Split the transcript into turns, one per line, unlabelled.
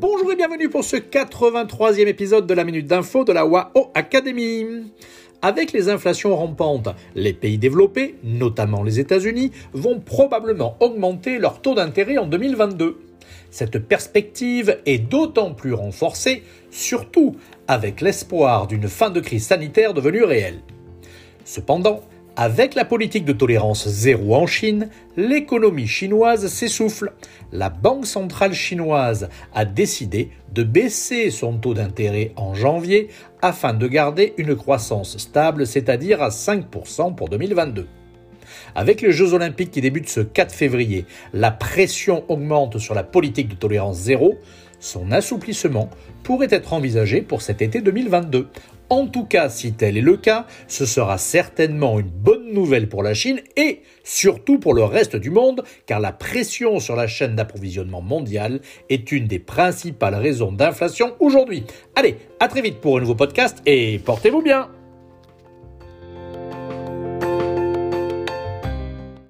Bonjour et bienvenue pour ce 83e épisode de la Minute d'Info de la WAO Academy. Avec les inflations rampantes, les pays développés, notamment les États-Unis, vont probablement augmenter leur taux d'intérêt en 2022. Cette perspective est d'autant plus renforcée, surtout avec l'espoir d'une fin de crise sanitaire devenue réelle. Cependant, avec la politique de tolérance zéro en Chine, l'économie chinoise s'essouffle. La Banque centrale chinoise a décidé de baisser son taux d'intérêt en janvier afin de garder une croissance stable, c'est-à-dire à 5% pour 2022. Avec les Jeux olympiques qui débutent ce 4 février, la pression augmente sur la politique de tolérance zéro. Son assouplissement pourrait être envisagé pour cet été 2022. En tout cas, si tel est le cas, ce sera certainement une bonne nouvelle pour la Chine et surtout pour le reste du monde, car la pression sur la chaîne d'approvisionnement mondiale est une des principales raisons d'inflation aujourd'hui. Allez, à très vite pour un nouveau podcast et portez-vous bien